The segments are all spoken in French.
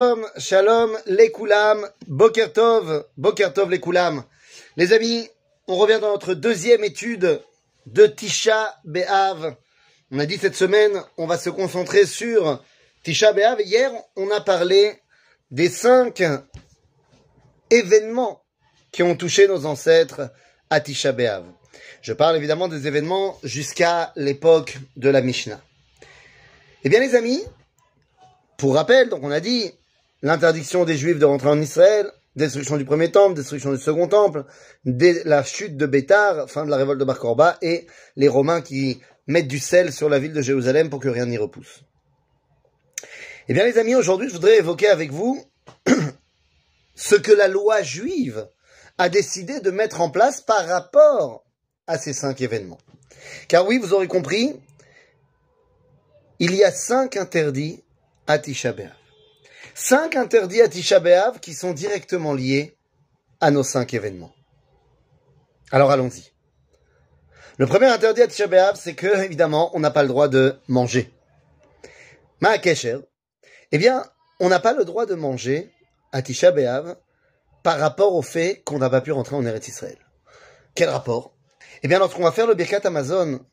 Shalom, shalom, les koulam, boker tov, boker tov, les koulam. Les amis, on revient dans notre deuxième étude de Tisha B'Av. On a dit cette semaine, on va se concentrer sur Tisha B'Av. Hier, on a parlé des cinq événements qui ont touché nos ancêtres à Tisha B'Av. Je parle évidemment des événements jusqu'à l'époque de la Mishnah. Eh bien les amis, pour rappel, donc on a dit l'interdiction des Juifs de rentrer en Israël, destruction du premier temple, destruction du second temple, la chute de Bétar, fin de la révolte de Bar Korba, et les Romains qui mettent du sel sur la ville de Jérusalem pour que rien n'y repousse. Eh bien les amis, aujourd'hui je voudrais évoquer avec vous ce que la loi juive a décidé de mettre en place par rapport à ces cinq événements. Car oui, vous aurez compris, il y a cinq interdits à Tisha. Cinq interdits à Tisha qui sont directement liés à nos cinq événements. Alors allons-y. Le premier interdit à Tisha c'est que, évidemment, on n'a pas le droit de manger. Ma'akesher, eh bien, on n'a pas le droit de manger à Tisha par rapport au fait qu'on n'a pas pu rentrer en Eretz Israël. Quel rapport? Eh bien, lorsqu'on va faire le Birkat Amazon,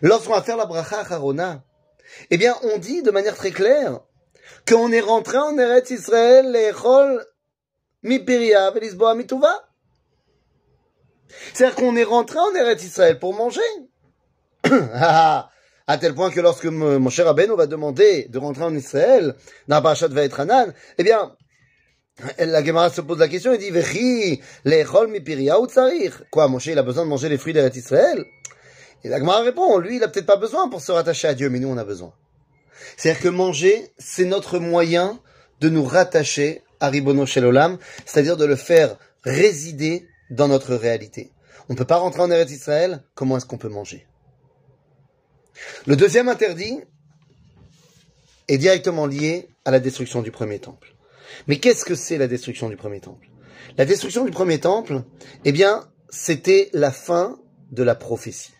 lorsqu'on va faire la Bracha Harona, eh bien, on dit de manière très claire qu'on est rentré en Eretz Israël, l'échol mi piria velisboa. C'est-à-dire qu'on est rentré en Eretz Israël pour manger. à tel point que lorsque mon cher Abeno va demander de rentrer en Israël, dans la être Hanan, eh bien, la Gemara se pose la question, il dit, Vechi, l'échol mi piria ou tsarir. Quoi, mon cher, il a besoin de manger les fruits d'Eretz Israël? Et la Gemara répond, lui, il a peut-être pas besoin pour se rattacher à Dieu, mais nous, on a besoin. C'est-à-dire que manger, c'est notre moyen de nous rattacher à Ribono Shelolam, c'est-à-dire de le faire résider dans notre réalité. On ne peut pas rentrer en Eretz Israël, comment est-ce qu'on peut manger? Le deuxième interdit est directement lié à la destruction du premier temple. Mais qu'est-ce que c'est la destruction du premier temple? La destruction du premier temple, eh bien, c'était la fin de la prophétie.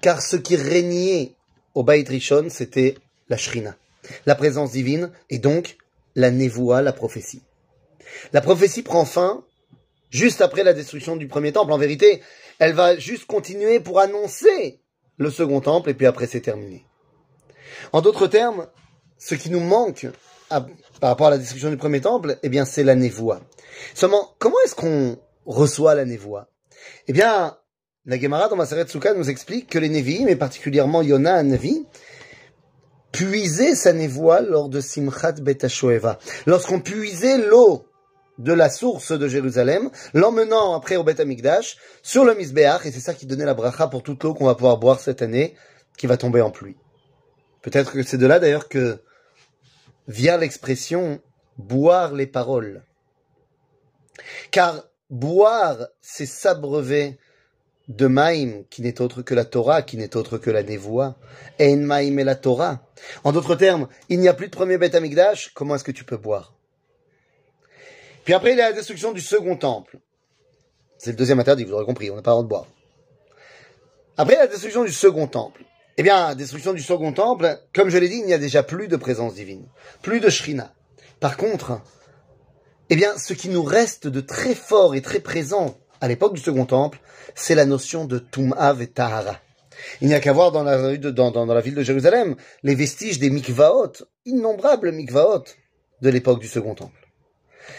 Car ce qui régnait au Baït Rishon, c'était la Shrina, la présence divine, et donc la Nevoa, la prophétie. La prophétie prend fin juste après la destruction du premier temple. En vérité, elle va juste continuer pour annoncer le second temple, et puis après c'est terminé. En d'autres termes, ce qui nous manque par rapport à la destruction du premier temple, eh bien c'est la Nevoa. Seulement, comment est-ce qu'on reçoit la Nevoa? Eh bien, la Gemara dans Maseret Sukkah nous explique que les Nevi, mais particulièrement Yona Nevi, puisaient sa névoie lors de Simchat Bet Lorsqu'on puisait l'eau de la source de Jérusalem, l'emmenant après au Bet Amikdash, sur le Misbeach, et c'est ça qui donnait la bracha pour toute l'eau qu'on va pouvoir boire cette année, qui va tomber en pluie. Peut-être que c'est de là d'ailleurs que vient l'expression boire les paroles. Car boire, c'est s'abreuver de Maïm, qui n'est autre que la Torah, qui n'est autre que la Nevoa. En Maïm et la Torah. En d'autres termes, il n'y a plus de premier Beth Amikdash, comment est-ce que tu peux boire? Puis après, il y a la destruction du second temple. C'est le deuxième interdit, vous aurez compris, on n'a pas le droit de boire. Après la destruction du second temple. Eh bien, destruction du second temple, comme je l'ai dit, il n'y a déjà plus de présence divine, plus de Shrina. Par contre, eh bien, ce qui nous reste de très fort et très présent à l'époque du Second Temple, c'est la notion de Tum'av et Tahara. Il n'y a qu'à voir dans la, dans, dans, la ville de Jérusalem les vestiges des mikvaot, innombrables mikvaot de l'époque du Second Temple.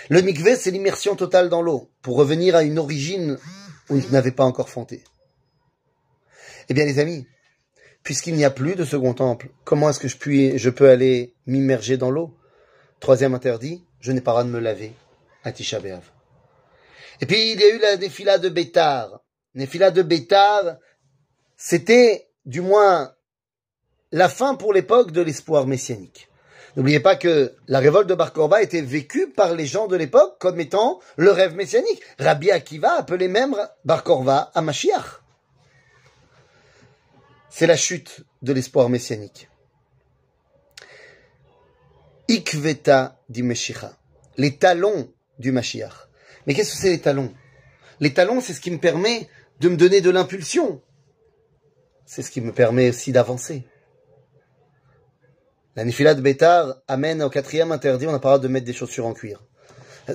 Le mikvé, c'est l'immersion totale dans l'eau, pour revenir à une origine où il n'avait pas encore fanté. Eh bien, les amis, puisqu'il n'y a plus de Second Temple, comment est-ce que je, puis, je peux aller m'immerger dans l'eau? Troisième interdit, je n'ai pas le droit de me laver à Tisha. Et puis il y a eu la défila de Bétar. Défila de Bétar, c'était du moins la fin pour l'époque de l'espoir messianique. N'oubliez pas que la révolte de Bar Korba était vécue par les gens de l'époque comme étant le rêve messianique. Rabbi Akiva appelait même Bar Korba à Mashiach. C'est la chute de l'espoir messianique. Ikveta di Meshicha. Les talons du Mashiach. Mais qu'est-ce que c'est les talons? Les talons, c'est ce qui me permet de me donner de l'impulsion. C'est ce qui me permet aussi d'avancer. La Nifilat Bétar amène au quatrième interdit, on a parlé de mettre des chaussures en cuir.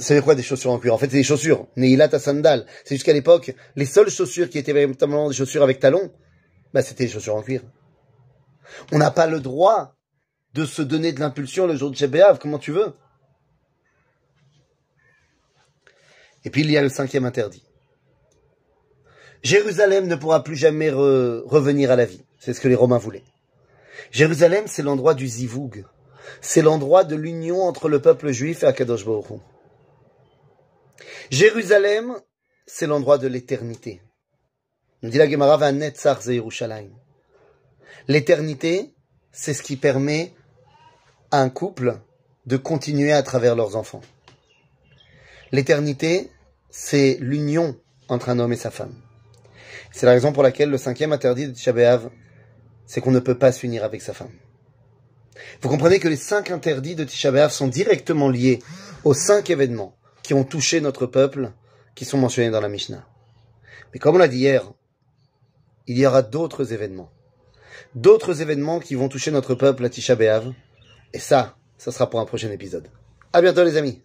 C'est quoi des chaussures en cuir? En fait, c'est des chaussures. Neilat à sandal. C'est jusqu'à l'époque, les seules chaussures qui étaient véritablement des chaussures avec talons, bah, c'était des chaussures en cuir. On n'a pas le droit de se donner de l'impulsion le jour de Shebéav, comment tu veux? Et puis il y a le cinquième interdit. Jérusalem ne pourra plus jamais revenir à la vie. C'est ce que les Romains voulaient. Jérusalem, c'est l'endroit du zivoug. C'est l'endroit de l'union entre le peuple juif et Akadosh Jérusalem, c'est l'endroit de l'éternité. Nous dit la Gemara va L'éternité, c'est ce qui permet à un couple de continuer à travers leurs enfants. L'éternité, c'est l'union entre un homme et sa femme. C'est la raison pour laquelle le cinquième interdit de Tisha c'est qu'on ne peut pas s'unir avec sa femme. Vous comprenez que les cinq interdits de Tisha sont directement liés aux cinq événements qui ont touché notre peuple, qui sont mentionnés dans la Mishnah. Mais comme on l'a dit hier, il y aura d'autres événements. D'autres événements qui vont toucher notre peuple à Tisha Et ça, ça sera pour un prochain épisode. À bientôt les amis